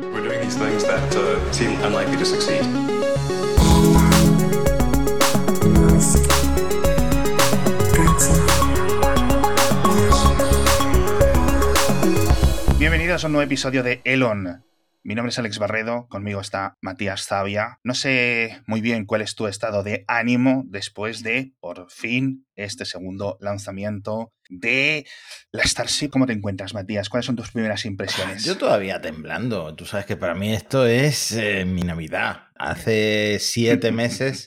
We're doing these things that uh, seem unlikely to succeed. Bienvenidos a un nuevo episodio de Elon. Mi nombre es Alex Barredo, conmigo está Matías Zavia. No sé muy bien cuál es tu estado de ánimo después de, por fin, este segundo lanzamiento de la Starship. ¿Cómo te encuentras, Matías? ¿Cuáles son tus primeras impresiones? Yo todavía temblando. Tú sabes que para mí esto es eh, mi Navidad. Hace siete meses,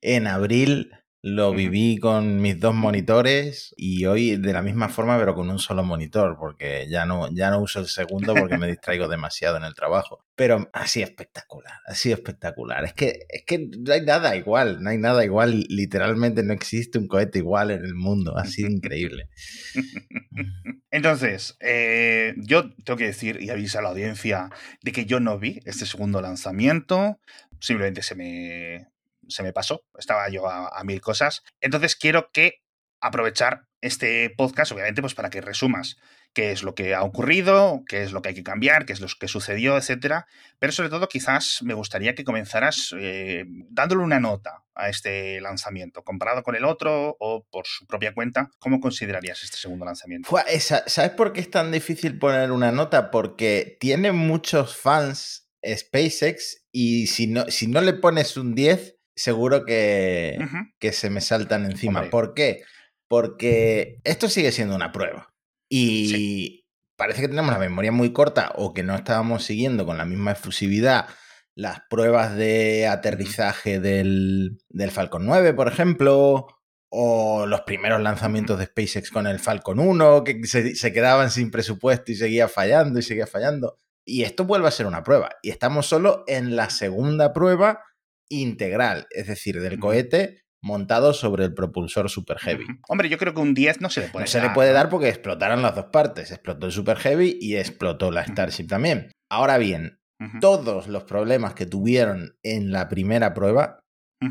en abril, lo viví con mis dos monitores y hoy de la misma forma, pero con un solo monitor, porque ya no, ya no uso el segundo porque me distraigo demasiado en el trabajo. Pero sido espectacular, ha sido espectacular. Es que, es que no hay nada igual, no hay nada igual. Literalmente no existe un cohete igual en el mundo. Ha sido increíble. Entonces, eh, yo tengo que decir y avisar a la audiencia de que yo no vi este segundo lanzamiento. Simplemente se me, se me pasó, estaba yo a, mil cosas. Entonces quiero que aprovechar este podcast, obviamente, pues para que resumas qué es lo que ha ocurrido, qué es lo que hay que cambiar, qué es lo que sucedió, etcétera. Pero sobre todo, quizás me gustaría que comenzaras eh, dándole una nota a este lanzamiento, comparado con el otro o por su propia cuenta. ¿Cómo considerarías este segundo lanzamiento? ¿Sabes por qué es tan difícil poner una nota? Porque tiene muchos fans SpaceX y si no, si no le pones un 10, seguro que, que se me saltan encima. ¿Por qué? Porque esto sigue siendo una prueba. Y parece que tenemos la memoria muy corta o que no estábamos siguiendo con la misma efusividad las pruebas de aterrizaje del, del Falcon 9, por ejemplo, o los primeros lanzamientos de SpaceX con el Falcon 1, que se, se, quedaban sin presupuesto y seguía fallando y seguía fallando. Y esto vuelve a ser una prueba. Y estamos solo en la segunda prueba integral, es decir, del cohete montado sobre el propulsor Super Heavy. Hombre, yo creo que un 10 no se le puede dar. No se le puede dar porque explotaron las dos partes. Explotó el Super Heavy y explotó la Starship también. Ahora bien, todos los problemas que tuvieron en la primera prueba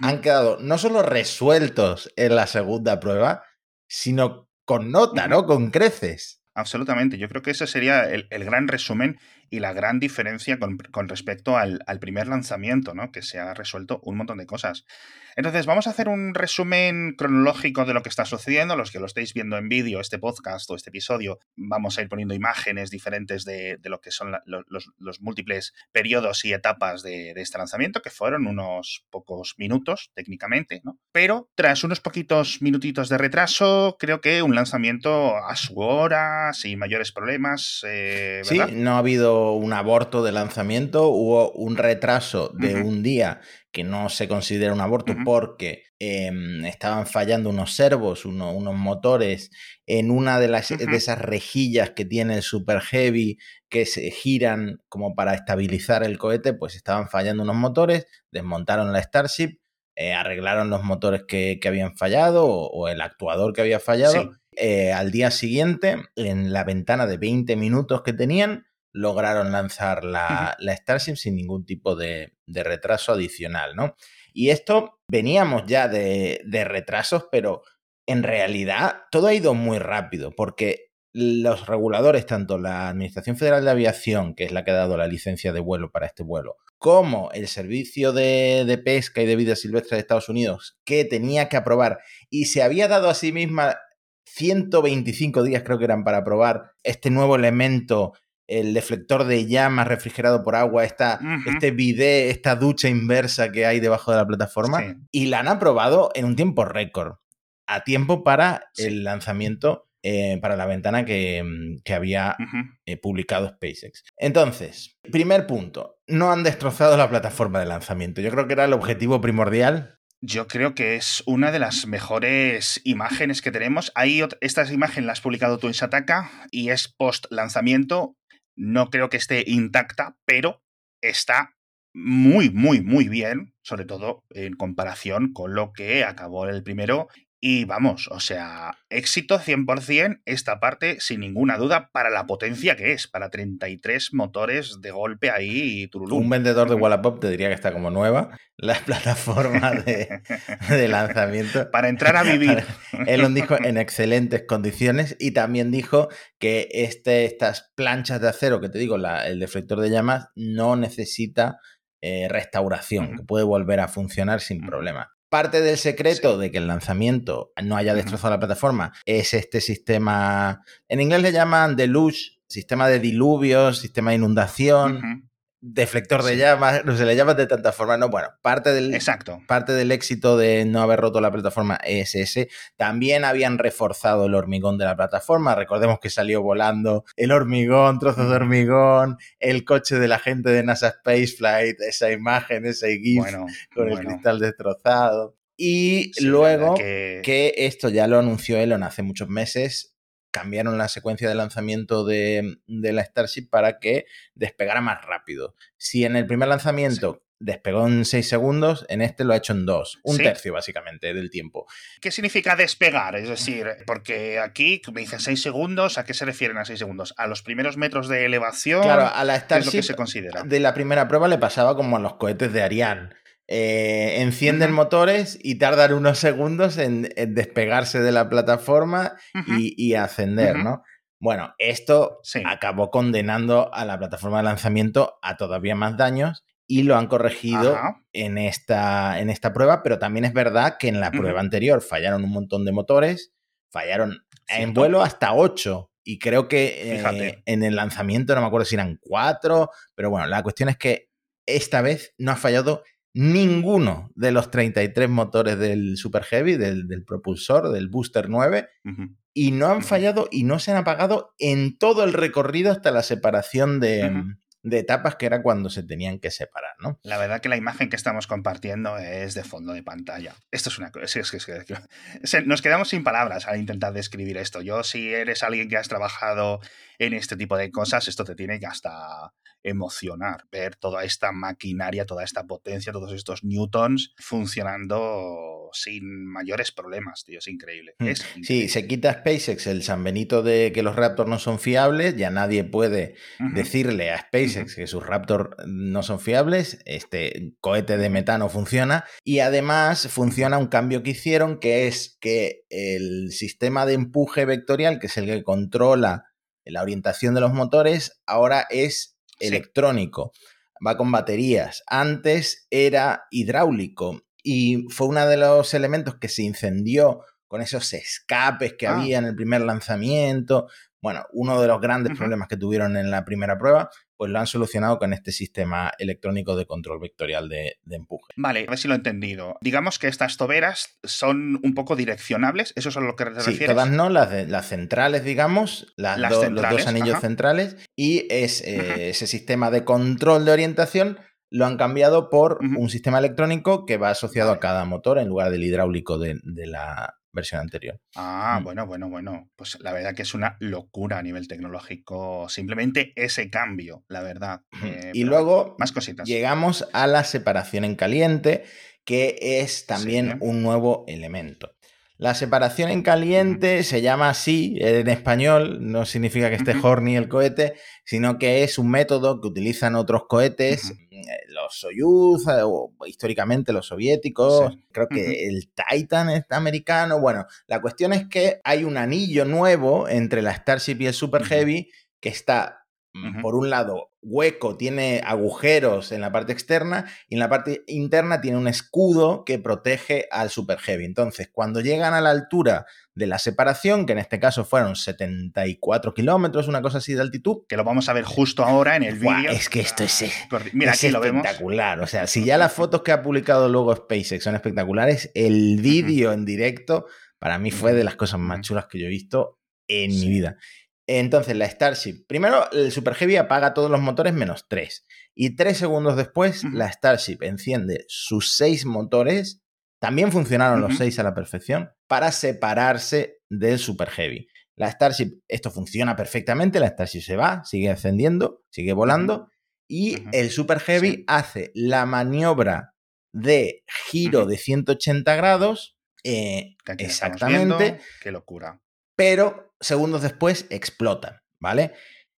han quedado no solo resueltos en la segunda prueba, sino con nota, ¿no? Con creces. Absolutamente. Yo creo que ese sería el, gran resumen y la gran diferencia con, respecto al, al, primer lanzamiento, ¿no? Que se ha resuelto un montón de cosas. Entonces, vamos a hacer un resumen cronológico de lo que está sucediendo. Los que lo estéis viendo en vídeo, este podcast o este episodio, vamos a ir poniendo imágenes diferentes de, lo que son los, múltiples periodos y etapas de, este lanzamiento, que fueron unos pocos minutos técnicamente, ¿no? Pero tras unos poquitos minutitos de retraso, creo que un lanzamiento a su hora, sin mayores problemas. Eh, sí, no ha habido un aborto de lanzamiento, hubo un retraso de un día que no se considera un aborto porque em, estaban fallando unos servos, unos motores en una de, las, de esas rejillas que tiene el Super Heavy que se giran como para estabilizar el cohete, pues estaban fallando unos motores, desmontaron la Starship, eh, arreglaron los motores que, habían fallado o, el actuador que había fallado. Eh, al día siguiente, en la ventana de 20 minutos que tenían, lograron lanzar la, Starship sin ningún tipo de, retraso adicional, ¿no? Y esto veníamos ya de, retrasos, pero en realidad todo ha ido muy rápido, porque los reguladores, tanto la Administración Federal de Aviación, que es la que ha dado la licencia de vuelo para este vuelo, como el Servicio de, de, Pesca y de Vida Silvestre de Estados Unidos, que tenía que aprobar y se había dado a sí misma 125 días, creo que eran, para aprobar este nuevo elemento el deflector de llamas refrigerado por agua, esta, este bidet, esta ducha inversa que hay debajo de la plataforma. Y la han aprobado en un tiempo récord, a tiempo para el lanzamiento, eh, para la ventana que, mm, había eh, publicado SpaceX. Entonces, primer punto, no han destrozado la plataforma de lanzamiento. Yo creo que era el objetivo primordial yo creo que es una de las mejores imágenes que tenemos. Ahí esta imagen la has publicado tú en Sataka y es post lanzamiento no creo que esté intacta, pero está muy, muy, muy bien, sobre todo en comparación con lo que acabó el primero Y vamos, o sea, éxito 100% esta parte sin ninguna duda para la potencia que es, para 33 motores de golpe ahí y turulú. Un vendedor de Wallapop te diría que está como nueva la plataforma de, lanzamiento. para entrar a vivir. Él lo dijo en excelentes condiciones y también dijo que este, estas planchas de acero, que te digo, el deflector de llamas, no necesita eh, restauración, que puede volver a funcionar sin problema. Parte del secreto de que el lanzamiento no haya destrozado la plataforma es este sistema, en inglés le llaman deluge, sistema de diluvios, sistema de inundación, deflector de llamas, no se le llama de tanta forma, no, bueno, parte del, Exacto. parte del éxito de no haber roto la plataforma es ese. También habían reforzado el hormigón de la plataforma, recordemos que salió volando el hormigón, trozos de hormigón, el coche de la gente de NASA Spaceflight, esa imagen, ese GIF con el cristal destrozado. Y luego que... que esto ya lo anunció Elon hace muchos meses, cambiaron la secuencia de lanzamiento de, la Starship para que despegara más rápido. Si en el primer lanzamiento despegó en 6 segundos, en este lo ha hecho en 2, un tercio básicamente del tiempo. ¿Qué significa despegar? Es decir, porque aquí me dicen 6 segundos, ¿a qué se refieren a 6 segundos? ¿A los primeros metros de elevación? Claro, a la Starship ¿qué es lo que se considera? de la primera prueba le pasaba como a los cohetes de Ariane eh, encienden motores y tardan unos segundos en, despegarse de la plataforma y, ascender, ¿no? Bueno, esto acabó condenando a la plataforma de lanzamiento a todavía más daños y lo han corregido en esta, en esta prueba, pero también es verdad que en la prueba anterior fallaron un montón de motores, fallaron en vuelo hasta 8 y creo que eh, en el lanzamiento no me acuerdo si eran 4, pero bueno, la cuestión es que esta vez no ha fallado ninguno de los 33 motores del Super Heavy, del, propulsor, del Booster 9, y no han fallado y no se han apagado en todo el recorrido hasta la separación de, de etapas que era cuando se tenían que separar, ¿no? La verdad que la imagen que estamos compartiendo es de fondo de pantalla. Esto es una cosa, es, es, nos quedamos sin palabras al intentar describir esto. Yo, si eres alguien que has trabajado en este tipo de cosas, esto te tiene que hasta emocionar, ver toda esta maquinaria, toda esta potencia, todos estos newtons funcionando sin mayores problemas, tío, es increíble. Es Sí, se quita SpaceX el San Benito de que los Raptors no son fiables, ya nadie puede decirle a SpaceX que sus Raptors no son fiables, este cohete de metano funciona y además funciona un cambio que hicieron que es que el sistema de empuje vectorial, que es el que controla la orientación de los motores, ahora es electrónico, va con baterías. Antes era hidráulico y fue uno de los elementos que se incendió con esos escapes que ah. había en el primer lanzamiento. Bueno, uno de los grandes problemas que tuvieron en la primera prueba pues lo han solucionado con este sistema electrónico de control vectorial de, empuje. Vale, a ver si lo he entendido. Digamos que estas toberas son un poco direccionables, ¿eso es a lo que te refieres? Sí, todas no, las, las centrales, digamos, las, los dos anillos centrales, y es, eh, ese sistema de control de orientación lo han cambiado por un sistema electrónico que va asociado a cada motor en lugar del hidráulico de, la, versión anterior. Ah, mm. bueno, bueno, bueno. Pues la verdad que es una locura a nivel tecnológico. Simplemente ese cambio, la verdad. Eh, y luego más cositas. llegamos a la separación en caliente, que es también un nuevo elemento. La separación en caliente se llama así en español, no significa que esté horny el cohete, sino que es un método que utilizan otros cohetes, los Soyuz, eh, o históricamente los soviéticos, creo que el Titan es americano. Bueno, la cuestión es que hay un anillo nuevo entre la Starship y el Super Heavy que está por un lado, hueco, tiene agujeros en la parte externa y en la parte interna tiene un escudo que protege al Super Heavy. Entonces, cuando llegan a la altura de la separación, que en este caso fueron 74 kilómetros, una cosa así de altitud. Que lo vamos a ver justo ahora en el vídeo. Es que esto es, Mira, aquí espectacular. O sea, si ya las fotos que ha publicado luego SpaceX son espectaculares, el vídeo en directo para mí fue de las cosas más chulas que yo he visto en mi vida. Entonces, la Starship, primero el Super Heavy apaga todos los motores menos 3. Y tres segundos después, la Starship enciende sus seis motores, también funcionaron los seis a la perfección, para separarse del Super Heavy. La Starship, esto funciona perfectamente, la Starship se va, sigue ascendiendo, sigue volando, y el Super Heavy hace la maniobra de giro de 180 grados Eh, Que exactamente. viendo. Qué locura. Pero segundos después explota, ¿vale?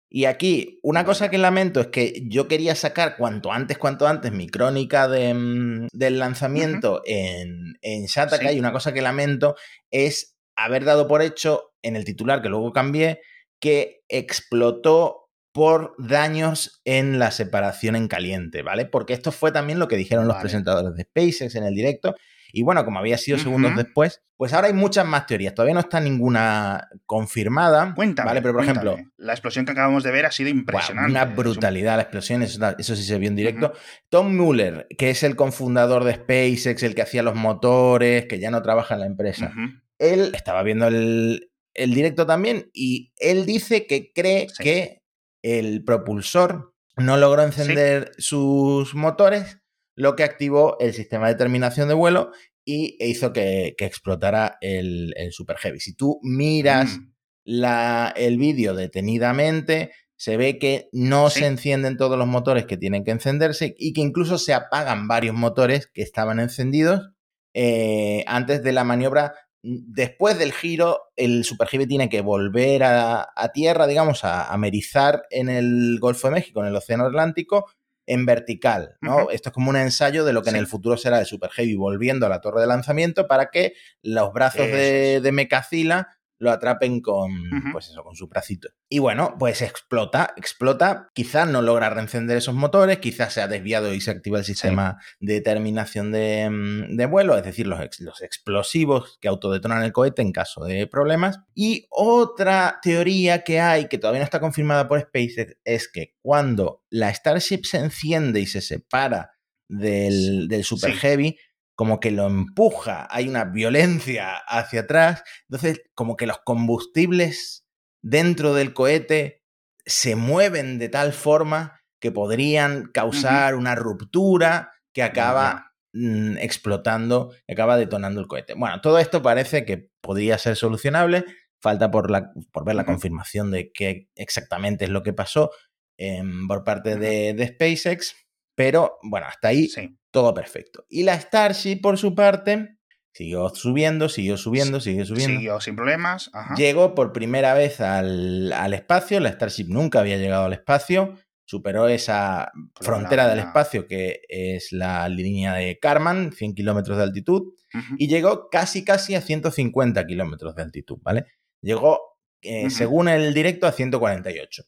Y aquí, una cosa que lamento es que yo quería sacar cuanto antes, cuanto antes mi crónica de, mm, del lanzamiento en, en Shataka Sí. y una cosa que lamento es haber dado por hecho en el titular que luego cambié que explotó por daños en la separación en caliente, ¿vale? Porque esto fue también lo que dijeron los presentadores de SpaceX en el directo. Y bueno, como había sido segundos después, pues ahora hay muchas más teorías. Todavía no está ninguna confirmada. Cuéntame. ¿vale? Pero por cuéntame. ejemplo, La explosión que acabamos de ver ha sido impresionante. una brutalidad la explosión, eso, eso sí se vio en directo. Tom Mueller, que es el cofundador de SpaceX, el que hacía los motores, que ya no trabaja en la empresa, él estaba viendo el, el directo también y él dice que cree Sí. que el propulsor no logró encender sus motores, lo que activó el sistema de terminación de vuelo y hizo que, que explotara el, el Super Heavy. Si tú miras Mm. la, el vídeo detenidamente, se ve que no Sí. se encienden todos los motores que tienen que encenderse y que incluso se apagan varios motores que estaban encendidos eh, antes de la maniobra. Después del giro, el Super Heavy tiene que volver a, a tierra, digamos, a amerizar en el Golfo de México, en el Océano Atlántico, en vertical. ¿no? Esto es como un ensayo de lo que Sí. en el futuro será el Super Heavy volviendo a la torre de lanzamiento para que los brazos Eso de, de Mecacila lo atrapen con, pues eso, con su bracito. Y bueno, pues explota, explota. Quizás no logra reencender esos motores, quizás se ha desviado y se activa el sistema de terminación de, mm, de vuelo, es decir, los, ex- los explosivos que autodetonan el cohete en caso de problemas. Y otra teoría que hay, que todavía no está confirmada por SpaceX, es que cuando la Starship se enciende y se separa del, del Super Sí. Heavy, como que lo empuja, hay una violencia hacia atrás, entonces como que los combustibles dentro del cohete se mueven de tal forma que podrían causar una ruptura que acaba mm, explotando, que acaba detonando el cohete. Bueno, todo esto parece que podría ser solucionable, falta por, la, por ver la confirmación de qué exactamente es lo que pasó em, por parte de, de SpaceX, pero bueno, hasta ahí Sí. Todo perfecto. Y la Starship, por su parte, siguió subiendo, siguió subiendo, siguió subiendo. Siguió sin problemas. Ajá. Llegó por primera vez al, al espacio. La Starship nunca había llegado al espacio. Superó esa frontera la- del espacio que es la línea de Karman, 100 kilómetros de altitud, y llegó casi, casi a 150 kilómetros de altitud, ¿vale? Llegó, eh, según el directo, a 148.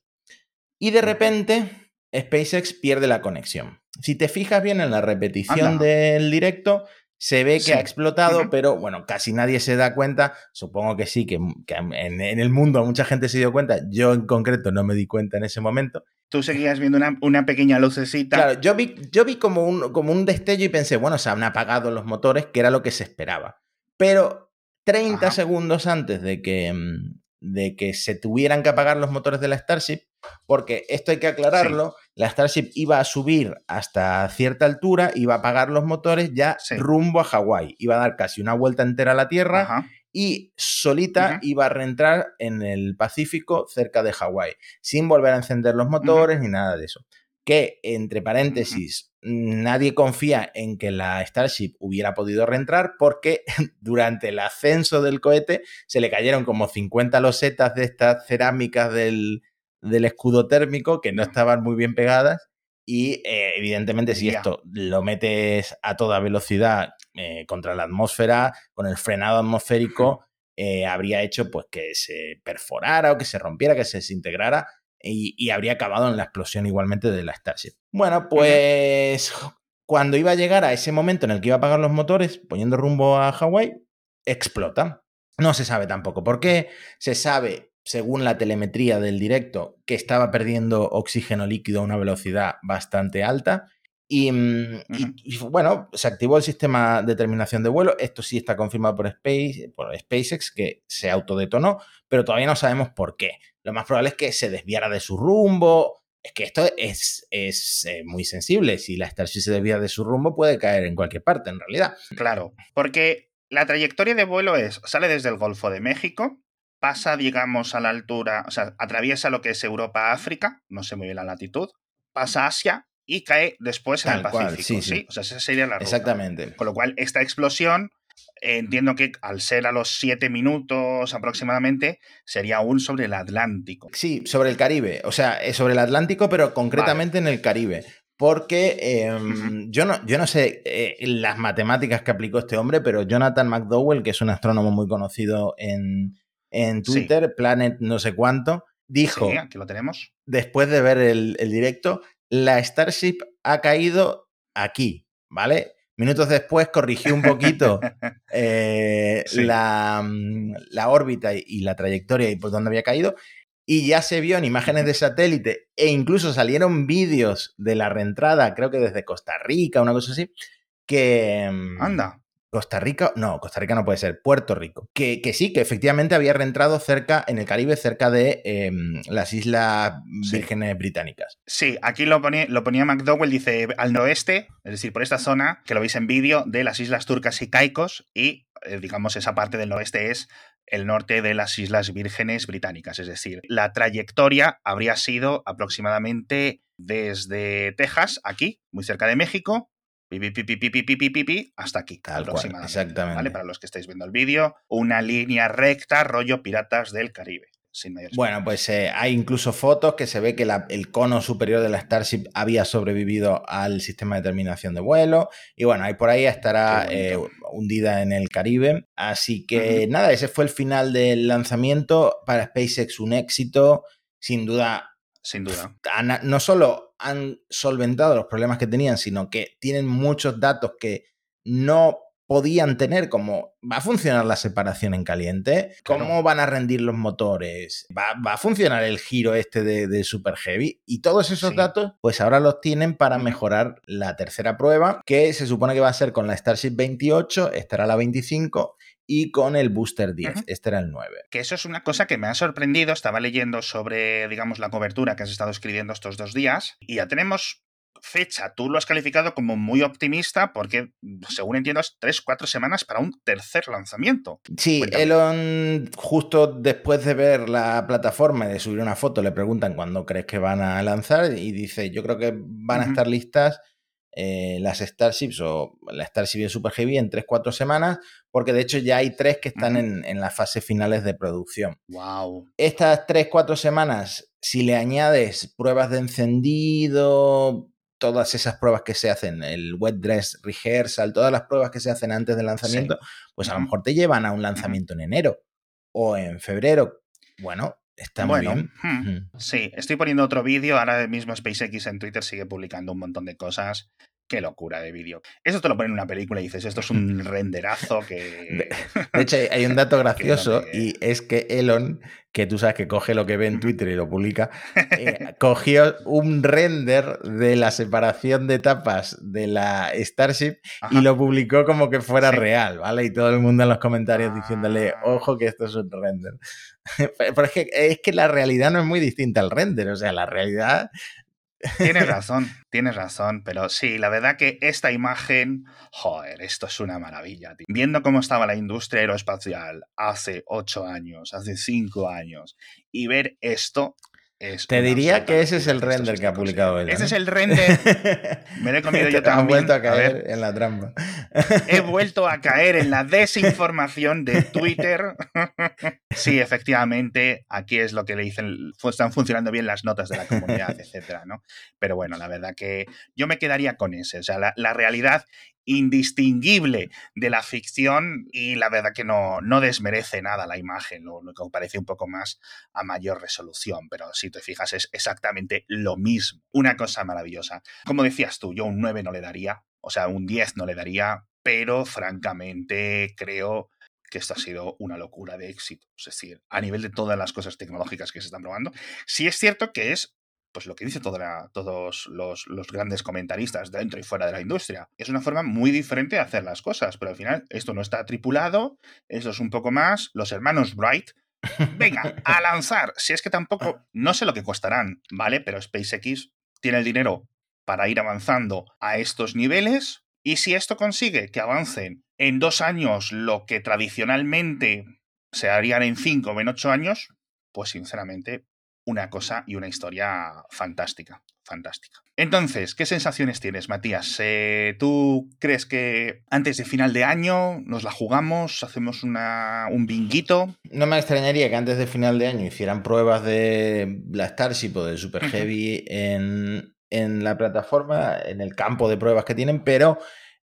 Y de repente, SpaceX pierde la conexión. Si te fijas bien en la repetición Anda. del directo, se ve que Sí. ha explotado, pero bueno, casi nadie se da cuenta. Supongo que sí, que, que en, en el mundo mucha gente se dio cuenta. Yo en concreto no me di cuenta en ese momento. Tú seguías viendo una, una pequeña lucecita. Claro, yo vi, yo vi como, un, como un destello y pensé, bueno, se han apagado los motores, que era lo que se esperaba. Pero 30 Ajá. segundos antes de que, mm, de que se tuvieran que apagar los motores de la Starship, porque esto hay que aclararlo, la Starship iba a subir hasta cierta altura, iba a apagar los motores ya Sí. rumbo a Hawái, iba a dar casi una vuelta entera a la Tierra Ajá. y solita iba a reentrar en el Pacífico cerca de Hawái, sin volver a encender los motores ni nada de eso. Que, entre paréntesis, nadie confía en que la Starship hubiera podido reentrar porque durante el ascenso del cohete se le cayeron como 50 losetas de estas cerámicas del, del escudo térmico que no estaban muy bien pegadas y eh, evidentemente si esto lo metes a toda velocidad eh, contra la atmósfera, con el frenado atmosférico, eh, habría hecho pues que se perforara o que se rompiera, que se desintegrara y, y habría acabado en la explosión igualmente de la Starship. Bueno, pues cuando iba a llegar a ese momento en el que iba a apagar los motores, poniendo rumbo a Hawái, explota. No se sabe tampoco por qué. Se sabe, según la telemetría del directo, que estaba perdiendo oxígeno líquido a una velocidad bastante alta. Y, mm, y- Ujú. y, bueno, se activó el sistema de terminación de vuelo. Esto sí está confirmado por, Space, por SpaceX, que se autodetonó, pero todavía no sabemos por qué. Lo más probable es que se desviara de su rumbo. Es que esto es, es eh, muy sensible. Si la Starship se desvía de su rumbo, puede caer en cualquier parte, en realidad. Claro, porque la trayectoria de vuelo es, sale desde el Golfo de México, pasa, digamos, a la altura, o sea, atraviesa lo que es Europa-África, no sé muy bien la latitud, pasa Asia y cae después en Tal el cual, Pacífico, sí, sí. O sea, esa sería la ruta. Exactamente. Con lo cual, esta explosión Entiendo que al ser a los siete minutos aproximadamente, sería aún sobre el Atlántico. Sí, sobre el Caribe. O sea, eh, sobre el Atlántico, pero concretamente en el Caribe. Porque em, yo, no, yo no sé eh, las matemáticas que aplicó este hombre, pero Jonathan McDowell, que es un astrónomo muy conocido en, Twitter, Planet no sé cuánto, dijo, aquí lo tenemos. después de ver el, el directo, la Starship ha caído aquí, ¿vale? Minutos después corrigió un poquito eh, mm, la, órbita y la trayectoria y por dónde había caído. Y ya se vio en imágenes de satélite e incluso salieron vídeos de la reentrada, creo que desde Costa Rica, una cosa así, que... Mm, Anda. Costa Rica, no, Costa Rica no puede ser, Puerto Rico. Que, sí, que efectivamente había reentrado cerca, en el Caribe, cerca de em, las Islas Vírgenes Británicas. Sí, aquí lo ponía, lo ponía McDowell, dice al noroeste, es decir, por esta zona, que lo veis en vídeo, de las Islas Turcas y Caicos, y eh, digamos esa parte del noroeste es el norte de las Islas Vírgenes Británicas. Es decir, la trayectoria habría sido aproximadamente desde Texas, aquí, muy cerca de México, hasta aquí, Tal exactamente. ¿vale? Para los que estáis viendo el vídeo, una línea recta, rollo Piratas del Caribe. bueno, pues eh, hay incluso fotos que se ve que el cono superior de la Starship había sobrevivido al sistema de terminación de vuelo. Y bueno, ahí por ahí estará eh, hundida en el Caribe. Así que nada, ese fue el final del lanzamiento. Para SpaceX un éxito. Sin duda. Sin duda. No solo han solventado los problemas que tenían, sino que tienen muchos datos que no podían tener, como va a funcionar la separación en caliente, cómo van a rendir los motores, va, a funcionar el giro este de, Super Heavy y todos esos datos, pues ahora los tienen para mejorar la tercera prueba, que se supone que va a ser con la Starship 28, estará la 25 y con el Booster 10. Este era el 9. Que eso es una cosa que me ha sorprendido. Estaba leyendo sobre, digamos, la cobertura que has estado escribiendo estos dos días y ya tenemos fecha. Tú lo has calificado como muy optimista porque, según entiendo, es 3-4 semanas para un tercer lanzamiento. Sí, Elon, justo después de ver la plataforma y de subir una foto, le preguntan cuándo crees que van a lanzar y dice, yo creo que van a estar listas eh, las Starships o la Starship de Super Heavy en 3-4 semanas, porque de hecho ya hay tres que están en, las fases finales de producción. Wow. Estas 3-4 semanas, si le añades pruebas de encendido, todas esas pruebas que se hacen, el wet dress rehearsal, todas las pruebas que se hacen antes del lanzamiento, pues a lo mejor te llevan a un lanzamiento en enero o en febrero. Bueno, Está muy bien. Hmm. Sí, estoy poniendo otro vídeo. Ahora mismo SpaceX en Twitter sigue publicando un montón de cosas. Qué locura de vídeo. Eso te lo ponen en una película y dices, esto es un renderazo que... De, hecho, hay un dato gracioso y es que Elon, que tú sabes que coge lo que ve en Twitter y lo publica, eh, cogió un render de la separación de etapas de la Starship y lo publicó como que fuera real, ¿vale? Y todo el mundo en los comentarios diciéndole, ah. ojo que esto es un render. Pero es que, es que la realidad no es muy distinta al render, o sea, la realidad Tienes razón, tienes razón, pero sí, la verdad que esta imagen, joder, esto es una maravilla. Viendo cómo estaba la industria aeroespacial hace ocho años, hace cinco años, y ver esto, te diría que ese es el render que ha publicado él. Ese es el render. Me lo he comido yo también. He vuelto a caer en la trampa. He vuelto a caer en la desinformación de Twitter. Sí, efectivamente, aquí es lo que le dicen. Están funcionando bien las notas de la comunidad, etcétera, ¿no? Pero bueno, la verdad que yo me quedaría con ese. O sea, la, la realidad indistinguible de la ficción y la verdad que no, no desmerece nada la imagen, lo, que parece un poco más a mayor resolución, pero si te fijas es exactamente lo mismo. Una cosa maravillosa. Como decías tú, yo un 9 no le daría, o sea, un 10 no le daría, pero francamente creo que esto ha sido una locura de éxito. Es decir, a nivel de todas las cosas tecnológicas que se están probando, sí es cierto que es pues lo que dicen todos los, grandes comentaristas dentro y fuera de la industria. Es una forma muy diferente de hacer las cosas, pero al final esto no está tripulado, esto es un poco más los hermanos Bright. Venga, a lanzar. Si es que tampoco, no sé lo que costarán, ¿vale? Pero SpaceX tiene el dinero para ir avanzando a estos niveles. Y si esto consigue que avancen en dos años lo que tradicionalmente se harían en cinco o en ocho años, pues sinceramente una cosa y una historia fantástica, fantástica. Entonces, ¿qué sensaciones tienes, Matías? Eh, ¿Tú crees que antes de final de año nos la jugamos, hacemos una, un binguito? No me extrañaría que antes de final de año hicieran pruebas de la Starship o de Super Heavy en, en la plataforma, en el campo de pruebas que tienen, pero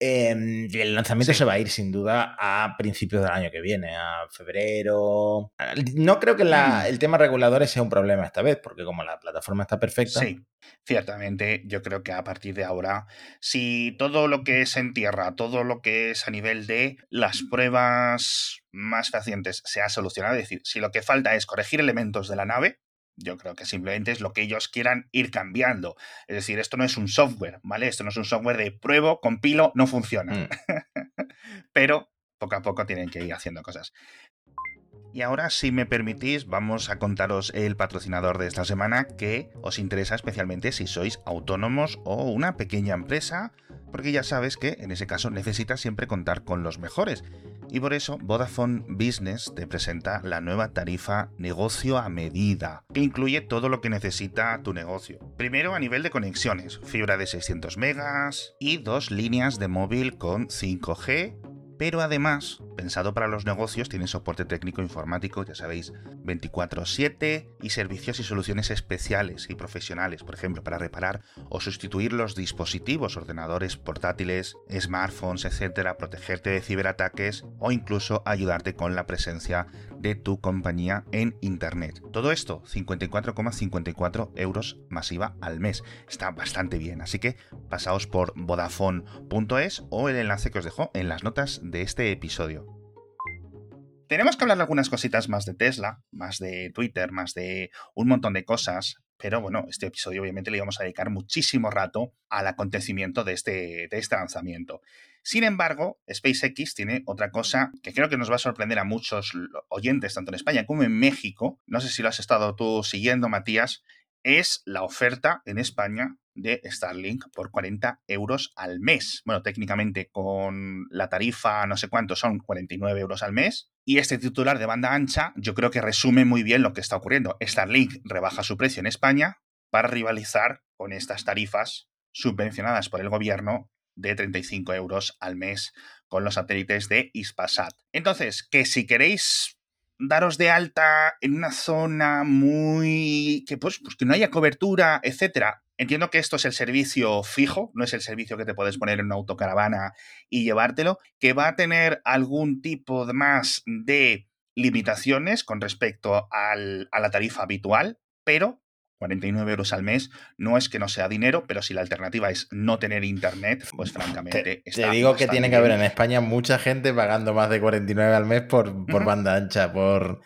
Em, el lanzamiento se va a ir sin duda a principios del año que viene, a febrero. No creo que mm. el tema reguladores sea un problema esta vez, porque como la plataforma está perfecta. Sí, ciertamente yo creo que a partir de ahora, si todo lo que es en tierra, todo lo que es a nivel de las pruebas más fehacientes se ha solucionado, es decir, si lo que falta es corregir elementos de la nave, yo creo que simplemente es lo que ellos quieran ir cambiando. Es decir, esto no es un software, ¿vale? Esto no es un software de pruebo, compilo, no funciona. Mm. Pero poco a poco tienen que ir haciendo cosas. Y ahora, si me permitís, vamos a contaros el patrocinador de esta semana que os interesa especialmente si sois autónomos o una pequeña empresa, porque ya sabes que en ese caso necesitas siempre contar con los mejores. Y por eso Vodafone Business te presenta la nueva tarifa negocio a medida, que incluye todo lo que necesita tu negocio. Primero a nivel de conexiones, fibra de 600 megas y dos líneas de móvil con 5G pero además, pensado para los negocios, tiene soporte técnico informático, ya sabéis, 24/7 y servicios y soluciones especiales y profesionales, por ejemplo, para reparar o sustituir los dispositivos, ordenadores portátiles, smartphones, etcétera, protegerte de ciberataques o incluso ayudarte con la presencia de tu compañía en Internet. Todo esto, 54,54 euros masiva al mes. Está bastante bien, así que pasaos por vodafone.es o el enlace que os dejo en las notas de este episodio. Tenemos que hablar de algunas cositas más de Tesla, más de Twitter, más de un montón de cosas, pero bueno, este episodio obviamente le íbamos a dedicar muchísimo rato al acontecimiento de este, de este lanzamiento. Sin embargo, SpaceX tiene otra cosa que creo que nos va a sorprender a muchos oyentes, tanto en España como en México. No sé si lo has estado tú siguiendo, Matías. Es la oferta en España de Starlink por 40 euros al mes. Bueno, técnicamente con la tarifa no sé cuánto son 49 euros al mes. Y este titular de banda ancha yo creo que resume muy bien lo que está ocurriendo. Starlink rebaja su precio en España para rivalizar con estas tarifas subvencionadas por el gobierno de 35 euros al mes con los satélites de Ispasat. Entonces, que si queréis daros de alta en una zona muy que pues, pues que no haya cobertura, etcétera, Entiendo que esto es el servicio fijo, no es el servicio que te puedes poner en una autocaravana y llevártelo, que va a tener algún tipo de más de limitaciones con respecto a la tarifa habitual, pero 49 euros al mes no es que no sea dinero, pero si la alternativa es no tener internet, pues francamente... Te, te digo que tiene que haber en España mucha gente pagando más de 49 al mes por, por banda ancha, por,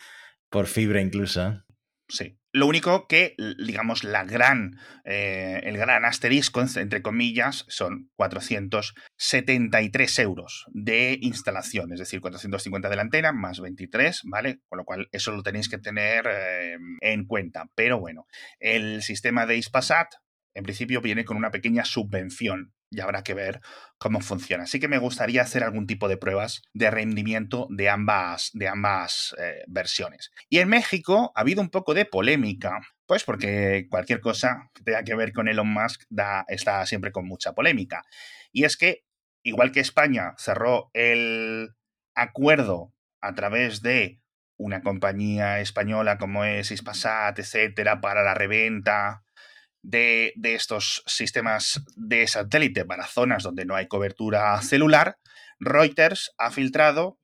por fibra incluso. Sí, lo único que, digamos, la gran, eh, el gran asterisco, entre comillas, son 473 euros de instalación, es decir, 450 de la antena más 23, ¿vale? Con lo cual, eso lo tenéis que tener eh, en cuenta. Pero bueno, el sistema de Ispasat, en principio, viene con una pequeña subvención y habrá que ver cómo funciona. Así que me gustaría hacer algún tipo de pruebas de rendimiento de ambas, de ambas eh, versiones. Y en México ha habido un poco de polémica, pues porque cualquier cosa que tenga que ver con Elon Musk da, está siempre con mucha polémica. Y es que, igual que España cerró el acuerdo a través de una compañía española como es Ispasat, etcétera, para la reventa de, estos sistemas de satélite para zonas donde no hay cobertura celular, Reuters ha filtrado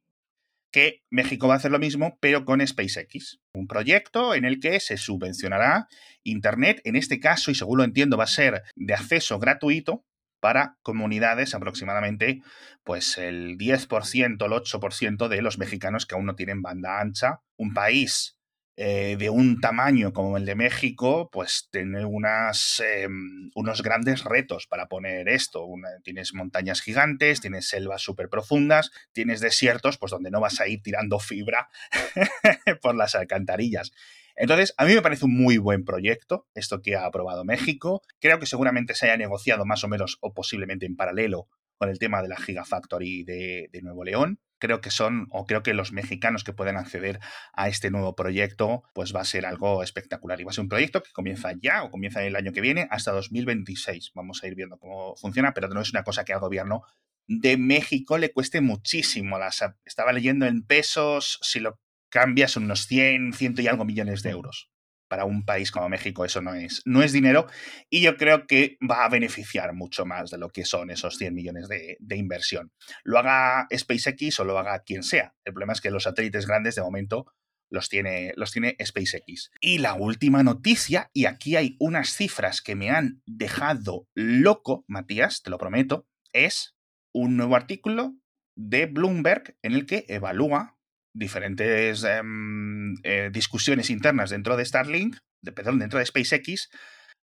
que México va a hacer lo mismo, pero con SpaceX. Un proyecto en el que se subvencionará Internet, en este caso, y según lo entiendo, va a ser de acceso gratuito para comunidades, aproximadamente pues el 10%, el 8% de los mexicanos que aún no tienen banda ancha. Un país eh, de un tamaño como el de México, pues tiene unas, em, unos grandes retos para poner esto. tienes montañas gigantes, tienes selvas súper profundas, tienes desiertos, pues donde no vas a ir tirando fibra por las alcantarillas. Entonces, a mí me parece un muy buen proyecto, esto que ha aprobado México. Creo que seguramente se haya negociado más o menos o posiblemente en paralelo con el tema de la Gigafactory de, de Nuevo León. Creo que son, o creo que los mexicanos que pueden acceder a este nuevo proyecto, pues va a ser algo espectacular. Y va a ser un proyecto que comienza ya o comienza el año que viene hasta 2026. Vamos a ir viendo cómo funciona, pero no es una cosa que al gobierno de México le cueste muchísimo. Las, estaba leyendo en pesos, si lo cambias unos 100, ciento y algo millones de euros para un país como México eso no es, no es dinero y yo creo que va a beneficiar mucho más de lo que son esos 100 millones de, de, inversión. Lo haga SpaceX o lo haga quien sea. El problema es que los satélites grandes de momento los tiene, los tiene SpaceX. Y la última noticia, y aquí hay unas cifras que me han dejado loco, Matías, te lo prometo, es un nuevo artículo de Bloomberg en el que evalúa diferentes em, eh, discusiones internas dentro de Starlink, de, perdón, dentro de SpaceX,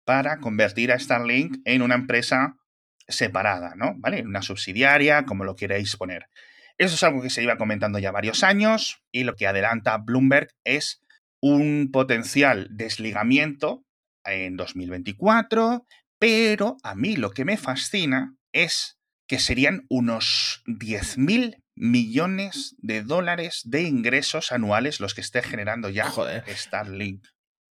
para convertir a Starlink en una empresa separada, ¿no? ¿Vale? Una subsidiaria, como lo queréis poner. Eso es algo que se iba comentando ya varios años y lo que adelanta Bloomberg es un potencial desligamiento en 2024, pero a mí lo que me fascina es que serían unos 10.000 millones de dólares de ingresos anuales los que esté generando ya Starlink.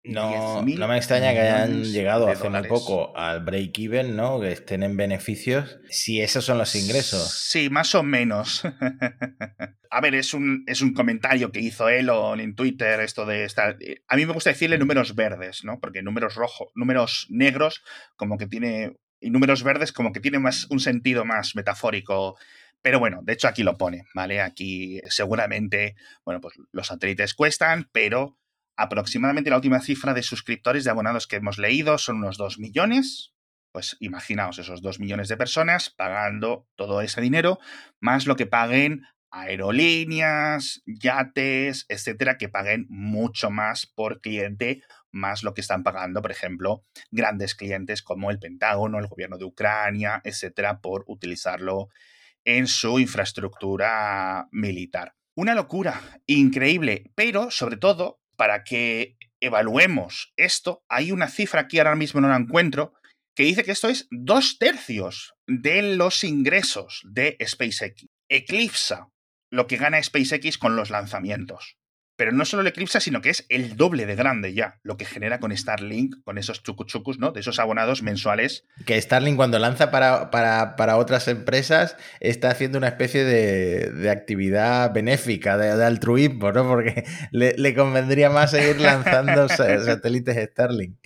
No, no me extraña que hayan llegado hace muy poco al break-even, ¿no? Que estén en beneficios. Si esos son los ingresos. Sí, más o menos. a ver, es un, es un comentario que hizo Elon en Twitter, esto de estar. A mí me gusta decirle números verdes, ¿no? Porque números rojos, números negros, como que tiene. Y números verdes, como que tiene más un sentido más metafórico pero bueno, de hecho aquí lo pone, ¿vale? Aquí seguramente, bueno, pues los satélites cuestan, pero aproximadamente la última cifra de suscriptores de abonados que hemos leído son unos 2 millones. Pues imaginaos esos 2 millones de personas pagando todo ese dinero, más lo que paguen aerolíneas, yates, etcétera, que paguen mucho más por cliente, más lo que están pagando, por ejemplo, grandes clientes como el Pentágono, el gobierno de Ucrania, etcétera, por utilizarlo en su infraestructura militar. Una locura, increíble, pero sobre todo, para que evaluemos esto, hay una cifra que ahora mismo no la encuentro, que dice que esto es dos tercios de los ingresos de SpaceX. Eclipsa lo que gana SpaceX con los lanzamientos. Pero no solo el eclipsa, sino que es el doble de grande ya, lo que genera con Starlink, con esos chucuchucus, ¿no? De esos abonados mensuales. Que Starlink cuando lanza para, para, otras empresas está haciendo una especie de, actividad benéfica, de, altruismo, ¿no? Porque le, convendría más seguir lanzando satélites Starlink.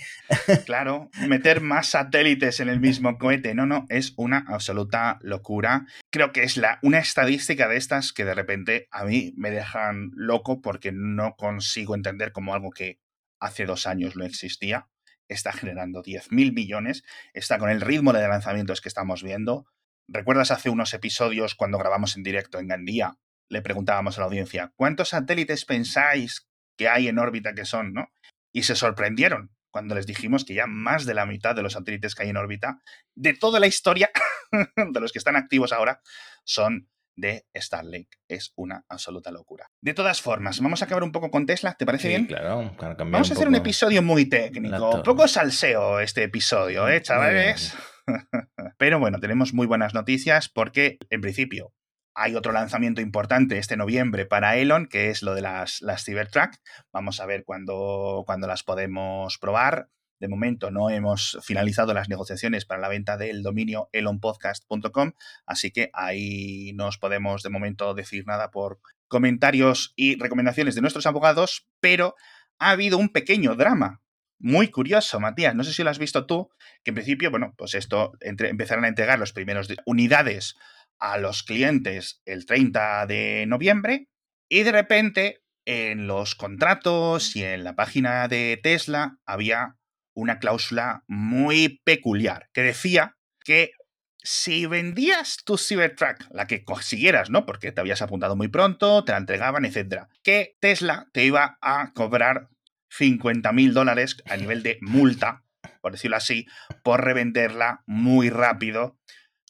Claro, meter más satélites en el mismo cohete, no, no, es una absoluta locura. Creo que es la, una estadística de estas que de repente a mí me dejan loco porque no consigo entender como algo que hace dos años no existía. Está generando 10.000 millones, está con el ritmo de lanzamientos que estamos viendo. ¿Recuerdas hace unos episodios cuando grabamos en directo en Gandía? Le preguntábamos a la audiencia, ¿cuántos satélites pensáis que hay en órbita que son, no? Y se sorprendieron cuando les dijimos que ya más de la mitad de los satélites que hay en órbita, de toda la historia de los que están activos ahora, son de Starlink. Es una absoluta locura. De todas formas, vamos a acabar un poco con Tesla, ¿te parece bien? Claro, Vamos a hacer un episodio muy técnico, un poco salseo este episodio, ¿eh, chavales? Pero bueno, tenemos muy buenas noticias porque, en principio, hay otro lanzamiento importante este noviembre para Elon, que es lo de las, las Cybertruck. Vamos a ver cuándo, cuándo las podemos probar. De momento no hemos finalizado las negociaciones para la venta del dominio elonpodcast.com, así que ahí no os podemos de momento decir nada por comentarios y recomendaciones de nuestros abogados, pero ha habido un pequeño drama. Muy curioso, Matías. No sé si lo has visto tú, que en principio, bueno, pues esto empezarán a entregar los primeros unidades a los clientes el 30 de noviembre y de repente en los contratos y en la página de Tesla había una cláusula muy peculiar que decía que si vendías tu Cybertruck, la que consiguieras, ¿no? Porque te habías apuntado muy pronto, te la entregaban, etc. Que Tesla te iba a cobrar 50 mil dólares a nivel de multa, por decirlo así, por revenderla muy rápido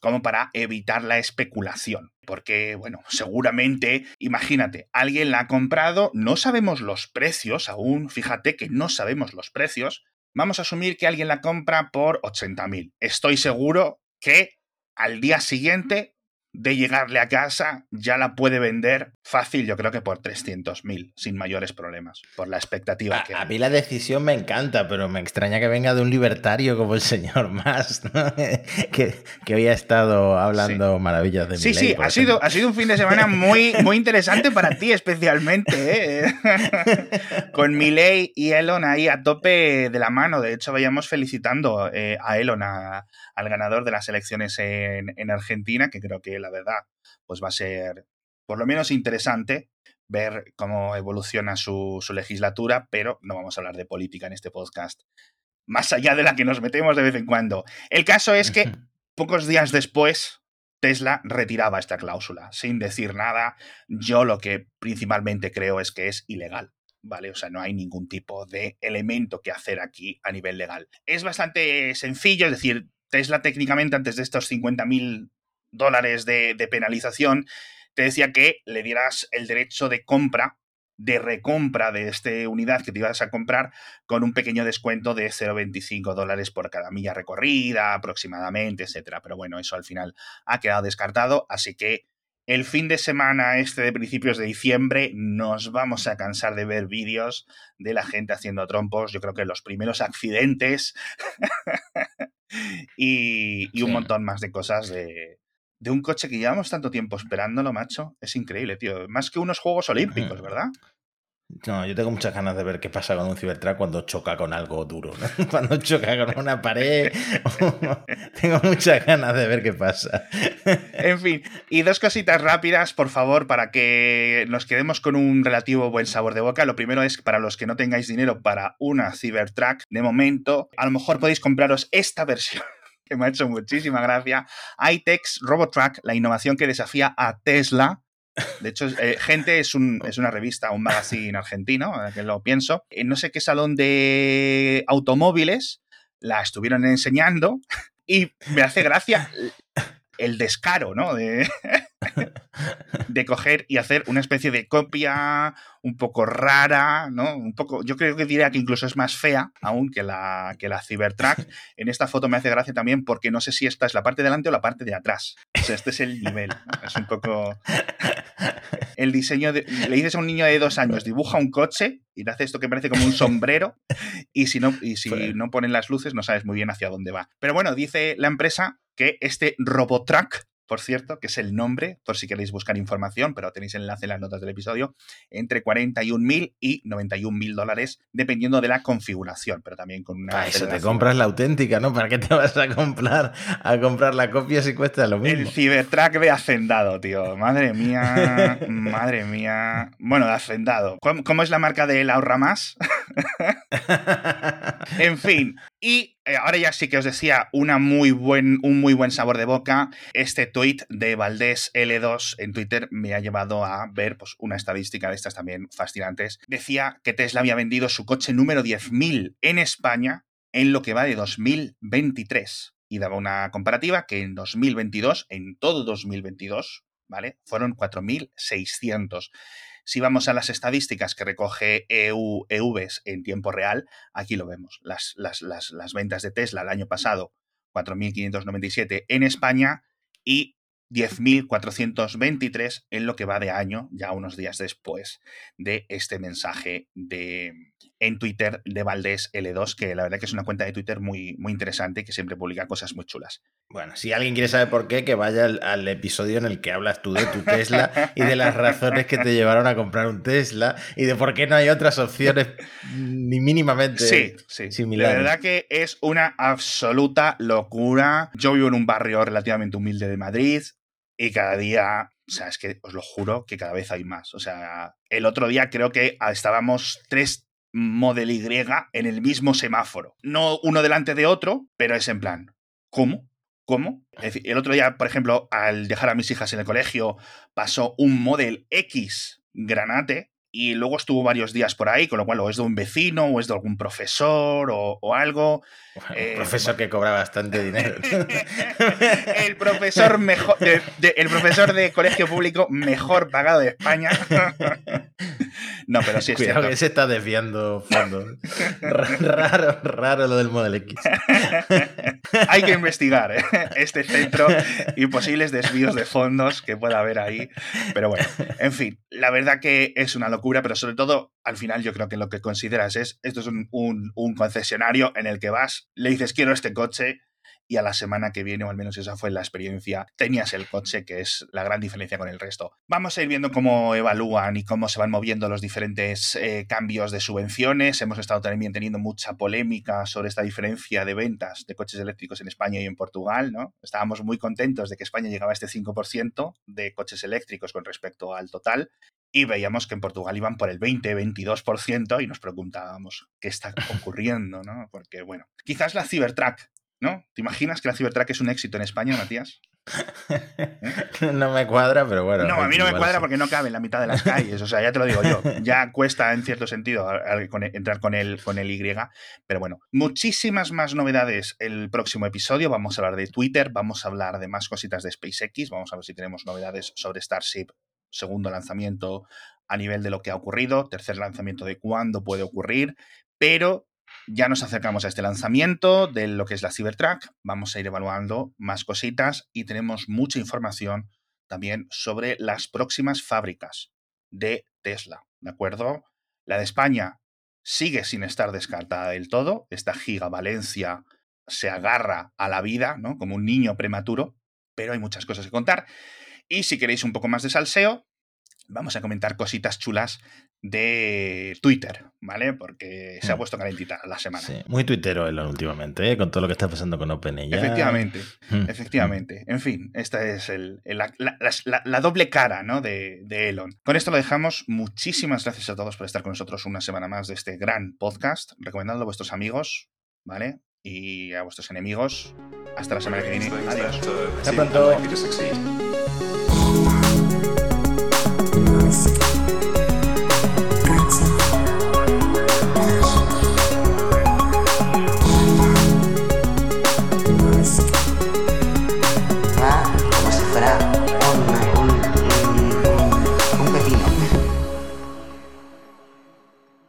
como para evitar la especulación. Porque, bueno, seguramente, imagínate, alguien la ha comprado, no sabemos los precios aún, fíjate que no sabemos los precios, vamos a asumir que alguien la compra por 80.000. Estoy seguro que al día siguiente de llegarle a casa, ya la puede vender fácil, yo creo que por 300.000, sin mayores problemas, por la expectativa a, que A mí la decisión me encanta, pero me extraña que venga de un libertario como el señor Mas, que, que, hoy ha estado hablando maravillas de Sí, sí, ha sido, ha sido un fin de semana muy, muy interesante para ti especialmente, ¿eh? con Milei y Elon ahí a tope de la mano. De hecho, vayamos felicitando eh, a Elon, a, al ganador de las elecciones en, en, Argentina, que creo que la verdad pues va a ser por lo menos interesante ver cómo evoluciona su, su, legislatura, pero no vamos a hablar de política en este podcast, más allá de la que nos metemos de vez en cuando. El caso es que pocos días después Tesla retiraba esta cláusula, sin decir nada. Yo lo que principalmente creo es que es ilegal. ¿vale? O sea, no hay ningún tipo de elemento que hacer aquí a nivel legal. Es bastante sencillo, es decir, Tesla técnicamente antes de estos 50 mil dólares de, penalización, te decía que le dieras el derecho de compra, de recompra de esta unidad que te ibas a comprar con un pequeño descuento de 0,25 dólares por cada milla recorrida aproximadamente, etcétera. Pero bueno, eso al final ha quedado descartado, así que el fin de semana este de principios de diciembre nos vamos a cansar de ver vídeos de la gente haciendo trompos. Yo creo que los primeros accidentes y, y, un sí. montón más de cosas de, de, un coche que llevamos tanto tiempo esperándolo, macho. Es increíble, tío. Más que unos Juegos Olímpicos, ¿verdad? No, yo tengo muchas ganas de ver qué pasa con un Cybertruck cuando choca con algo duro, ¿no? Cuando choca con una pared. tengo muchas ganas de ver qué pasa. En fin, y dos cositas rápidas, por favor, para que nos quedemos con un relativo buen sabor de boca. Lo primero es para los que no tengáis dinero para una Cybertruck, de momento, a lo mejor podéis compraros esta versión que me ha hecho muchísima gracia. iTex Robotrack, la innovación que desafía a Tesla de hecho, eh, Gente es, un, es, una revista, un magazine argentino, que lo pienso. En no sé qué salón de automóviles la estuvieron enseñando y me hace gracia el descaro, ¿no? de coger y hacer una especie de copia un poco rara, ¿no? Un poco, yo creo que diría que incluso es más fea aún que la, que la Cybertruck. En esta foto me hace gracia también porque no sé si esta es la parte de delante o la parte de atrás. O sea, este es el nivel. Es un poco el diseño de, le dices a un niño de dos años dibuja un coche y le hace esto que parece como un sombrero y si no y si no ponen las luces no sabes muy bien hacia dónde va pero bueno dice la empresa que este Robotruck por cierto, que es el nombre, por si queréis buscar información, pero tenéis el enlace en las notas del episodio, entre 41.000 y 91.000 dólares, dependiendo de la configuración, pero también con una... Ah, eso te compras la auténtica, ¿no? ¿Para qué te vas a comprar a comprar la copia si cuesta lo mismo? El Cybertruck de Hacendado, tío. Madre mía, madre mía. Bueno, de Hacendado. ¿Cómo, ¿Cómo, es la marca del ahorra más? en fin, y ahora ya sí que os decía una muy buen, un muy buen sabor de boca. Este tweet de Valdés L2 en Twitter me ha llevado a ver pues, una estadística de estas también fascinantes. Decía que Tesla había vendido su coche número 10.000 en España en lo que va de 2023. Y daba una comparativa que en 2022, en todo 2022, ¿vale? Fueron 4.600. Si vamos a las estadísticas que recoge EU, EVs en tiempo real, aquí lo vemos. Las, las, ventas de Tesla el año pasado, 4.597 en España y 10.423 en lo que va de año, ya unos días después de este mensaje de, en Twitter de Valdés L2, que la verdad que es una cuenta de Twitter muy, muy interesante y que siempre publica cosas muy chulas. Bueno, si alguien quiere saber por qué, que vaya al, al, episodio en el que hablas tú de tu Tesla y de las razones que te llevaron a comprar un Tesla y de por qué no hay otras opciones ni mínimamente sí, sí. similares. La verdad que es una absoluta locura. Yo vivo en un barrio relativamente humilde de Madrid y cada día, o sea, es que os lo juro que cada vez hay más. O sea, el otro día creo que estábamos tres Model Y en el mismo semáforo. No uno delante de otro, pero es en plan, ¿cómo? ¿Cómo? El otro día, por ejemplo, al dejar a mis hijas en el colegio, pasó un Model X granate y luego estuvo varios días por ahí, con lo cual o es de un vecino o es de algún profesor o, algo. un eh, profesor que cobra bastante dinero. el profesor mejor, de, el profesor de colegio público mejor pagado de España. no, pero sí es Cuidado que se está desviando fondos. Raro, raro lo del Model X. Hay que investigar ¿eh? este centro y posibles desvíos de fondos que pueda haber ahí. Pero bueno, en fin, la verdad que es una locura, pero sobre todo, al final yo creo que lo que consideras es, esto es un, un concesionario en el que vas, le dices quiero este coche y a la semana que viene, o al menos esa fue la experiencia, tenías el coche, que es la gran diferencia con el resto. Vamos a ir viendo cómo evalúan y cómo se van moviendo los diferentes eh, cambios de subvenciones. Hemos estado también teniendo mucha polémica sobre esta diferencia de ventas de coches eléctricos en España y en Portugal, ¿no? Estábamos muy contentos de que España llegaba a este 5% de coches eléctricos con respecto al total y veíamos que en Portugal iban por el 20-22% y nos preguntábamos qué está ocurriendo, ¿no? Porque, bueno, quizás la Cybertruck ¿No? ¿Te imaginas que la Cybertruck es un éxito en España, Matías? No me cuadra, pero bueno. No, a mí no me cuadra porque no cabe en la mitad de las calles. O sea, ya te lo digo yo. Ya cuesta en cierto sentido entrar con el, con el Y. Pero bueno, muchísimas más novedades el próximo episodio. Vamos a hablar de Twitter, vamos a hablar de más cositas de SpaceX. Vamos a ver si tenemos novedades sobre Starship, segundo lanzamiento a nivel de lo que ha ocurrido, tercer lanzamiento de cuándo puede ocurrir. Pero ya nos acercamos a este lanzamiento de lo que es la Cybertruck. Vamos a ir evaluando más cositas y tenemos mucha información también sobre las próximas fábricas de Tesla. ¿De acuerdo? La de España sigue sin estar descartada del todo. Esta Giga Valencia se agarra a la vida, ¿no? Como un niño prematuro, pero hay muchas cosas que contar. Y si queréis un poco más de salseo, vamos a comentar cositas chulas de Twitter, ¿vale? Porque se ha mm. puesto calentita la semana. Sí, muy tuitero Elon últimamente, ¿eh? con todo lo que está pasando con OpenAI. Efectivamente, mm. efectivamente. En fin, esta es la, doble cara ¿no? de, de, Elon. Con esto lo dejamos. Muchísimas gracias a todos por estar con nosotros una semana más de este gran podcast. Recomendadlo a vuestros amigos, ¿vale? Y a vuestros enemigos. Hasta la semana que viene. Adiós. Hasta pronto.